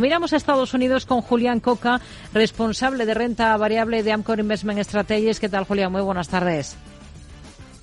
Miramos a Estados Unidos con Julián Coca, responsable de renta variable de Amcor Investment Strategies. ¿Qué tal, Julián? Muy buenas tardes.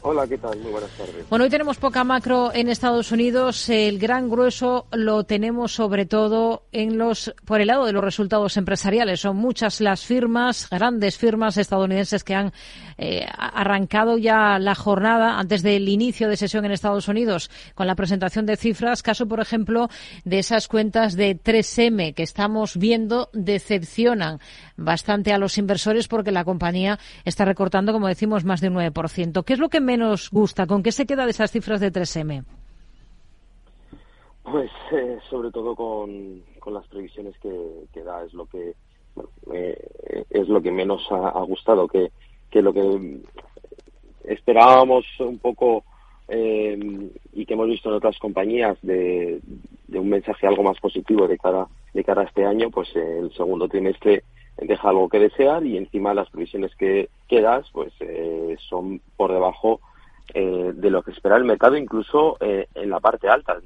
Hola, ¿qué tal? Muy buenas tardes. Bueno, hoy tenemos poca macro en Estados Unidos. El gran grueso lo tenemos sobre todo en los por el lado de los resultados empresariales. Son muchas las firmas, grandes firmas estadounidenses que han eh, arrancado ya la jornada antes del inicio de sesión en Estados Unidos con la presentación de cifras. Caso, por ejemplo, de esas cuentas de 3M que estamos viendo decepcionan bastante a los inversores porque la compañía está recortando, como decimos, más de un 9%. ¿Qué es lo que menos gusta? ¿Con qué se queda de esas cifras de 3M? Pues eh, sobre todo con, las previsiones que, da es lo que eh, es lo que menos ha, gustado que, que, lo que esperábamos un poco eh, y que hemos visto en otras compañías de, de, un mensaje algo más positivo de cara de cara a este año pues el segundo trimestre deja algo que desear y encima las previsiones que, que das pues eh, son por debajo eh, de lo que espera el mercado incluso eh, en la parte alta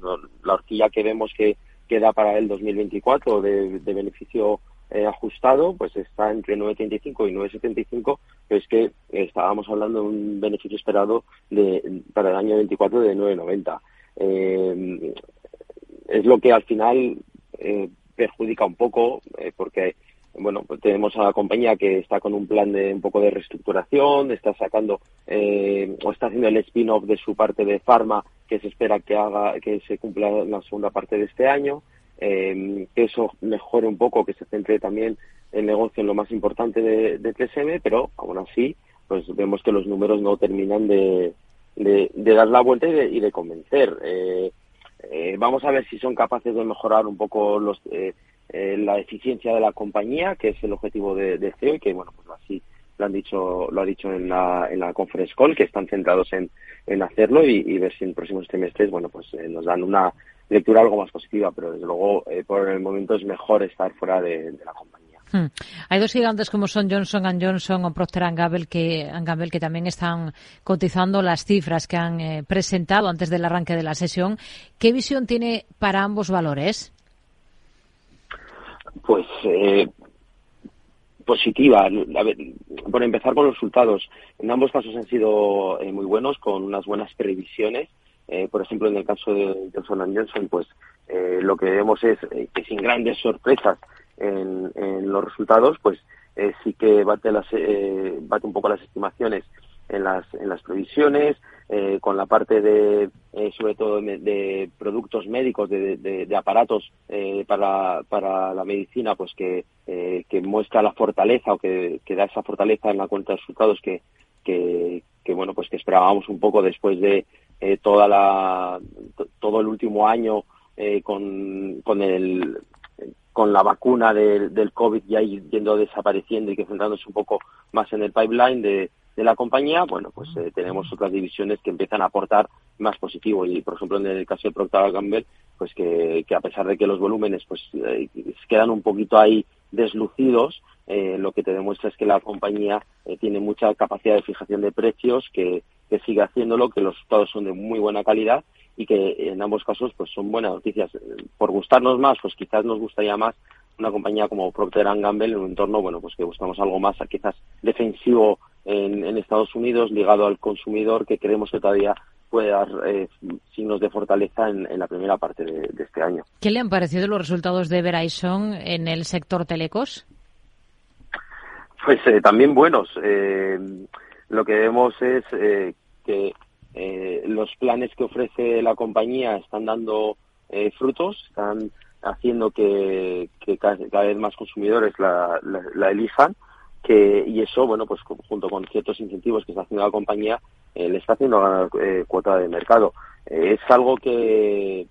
la horquilla que vemos que, queda para el 2024 de, beneficio ajustado pues está entre 9.35 y 9.75 pero es que estábamos hablando de un beneficio esperado para el año 24 de 9.90 es lo que al final perjudica un poco porque bueno, pues tenemos a la compañía que está con un plan de un poco de reestructuración, está sacando eh, o está haciendo el spin-off de su parte de Pharma que se espera que haga que se cumpla en la segunda parte de este año, eh, que eso mejore un poco, que se centre también el negocio en lo más importante de, de TSM, pero aún así, pues vemos que los números no terminan de, de, dar la vuelta y de, convencer. Eh, eh, vamos a ver si son capaces de mejorar un poco los eh, eh, la eficiencia de la compañía, que es el objetivo de, de CEO y que, bueno, pues así lo han dicho, lo ha dicho en la, en la conference call, que están centrados en, en hacerlo y, ver si en próximos trimestres, bueno, pues eh, nos dan una lectura algo más positiva, pero desde luego eh, por el momento es mejor estar fuera de, la compañía. Hmm. Hay dos gigantes como son Johnson Johnson o Procter Gamble que, Gamble que también están cotizando las cifras que han presentado antes del arranque de la sesión. ¿Qué visión tiene para ambos valores? Pues eh, positiva. Por empezar con los resultados, en ambos casos han sido eh, muy buenos, con unas buenas previsiones. Eh, por ejemplo, en el caso de Johnson Johnson, pues eh, lo que vemos es eh, que sin grandes sorpresas en, en los resultados, pues sí que bate, las, bate un poco las estimaciones en las, en las previsiones, eh, con la parte de, eh, sobre todo, de, productos médicos, de, de, aparatos eh, para, para la medicina, pues que, que muestra la fortaleza o que, que, da esa fortaleza en la cuenta de resultados que, que, bueno, pues que esperábamos un poco después de toda la, todo el último año con, con el con la vacuna del, del COVID ya yendo desapareciendo y que centrándose un poco más en el pipeline de, de la compañía, bueno, pues eh, tenemos otras divisiones que empiezan a aportar más positivo y, por ejemplo, en el caso de Procter Gamble, pues que, que a pesar de que los volúmenes pues eh, quedan un poquito ahí deslucidos, eh, lo que te demuestra es que la compañía tiene mucha capacidad de fijación de precios, que, que sigue haciéndolo, que los resultados son de muy buena calidad y que en ambos casos pues son buenas noticias. Por gustarnos más, pues quizás nos gustaría más una compañía como Procter Gamble en un entorno, bueno, pues que buscamos algo más quizás defensivo en, Estados Unidos ligado al consumidor que creemos que todavía puede dar eh, signos de fortaleza en, la primera parte de, este año. ¿Qué le han parecido los resultados de Verizon en el sector telecos? Pues eh, también buenos. Eh, lo que vemos es que los planes que ofrece la compañía están dando frutos, están haciendo que, cada, vez más consumidores la elijan que y eso bueno pues junto con ciertos incentivos que está haciendo la compañía eh, le está haciendo ganar eh, cuota de mercado. Eh, es algo que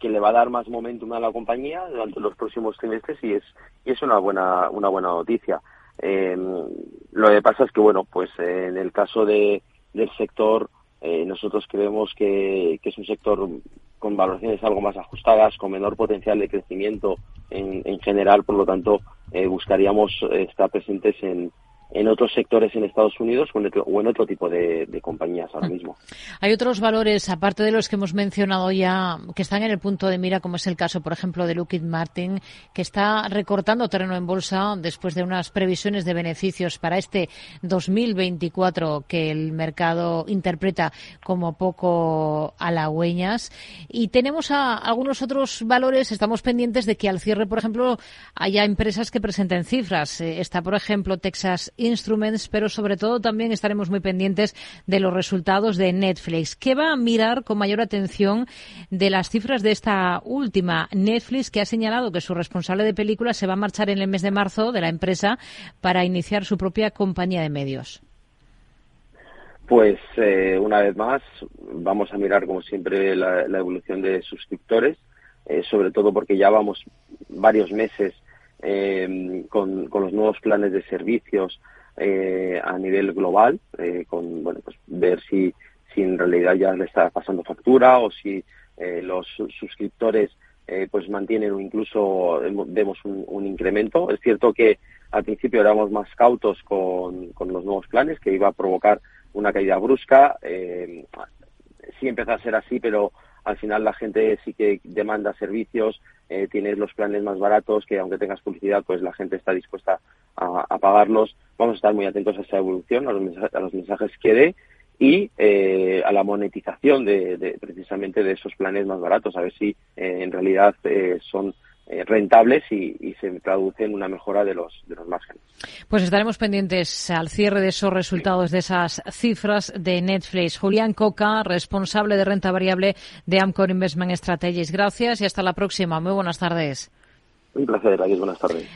que le va a dar más momentum a la compañía durante los próximos trimestres y es y es una buena una buena noticia. Lo que pasa es que bueno pues en el caso de del sector nosotros creemos que, que es un sector con valoraciones algo más ajustadas, con menor potencial de crecimiento en, en general, por lo tanto, eh, buscaríamos estar presentes en, en otros sectores en Estados Unidos o en otro, tipo de, compañías ahora mismo. Hay otros valores, aparte de los que hemos mencionado ya, que están en el punto de mira, como es el caso, por ejemplo, de Lockheed Martin, que está recortando terreno en bolsa después de unas previsiones de beneficios para este 2024 que el mercado interpreta como poco halagüeñas. Y tenemos a algunos otros valores, estamos pendientes de que al cierre, por ejemplo, haya empresas que presenten cifras. Eh, está, por ejemplo, Texas Instruments, pero sobre todo también estaremos muy pendientes de los resultados de Netflix. ¿Qué va a mirar con mayor atención de las cifras de esta última? Netflix, que ha señalado que su responsable de películas se va a marchar en el mes de marzo de la empresa para iniciar su propia compañía de medios. Pues eh, una vez más vamos a mirar como siempre la, evolución de suscriptores, eh, sobre todo porque ya vamos varios meses eh, con, los nuevos planes de servicios eh, a nivel global, eh, con bueno, pues ver si, si en realidad ya le está pasando factura o si eh, los suscriptores pues mantienen o incluso vemos un, incremento. Es cierto que al principio éramos más cautos con, con los nuevos planes, que iba a provocar una caída brusca. sí empezó a ser así, pero al final la gente sí que demanda servicios, eh, tienes los planes más baratos que aunque tengas publicidad, pues la gente está dispuesta a, pagarlos. Vamos a estar muy atentos a esa evolución, a los, mensajes, que dé y eh, a la monetización de, precisamente de esos planes más baratos, a ver si eh, en realidad son eh, rentables y, se traduce en una mejora de los, de los márgenes. Pues estaremos pendientes al cierre de esos resultados, de esas cifras de Netflix. Julián Coca, responsable de renta variable de Amcor Investment Strategies. Gracias y hasta la próxima. Muy buenas tardes. Un placer, aquí buenas tardes.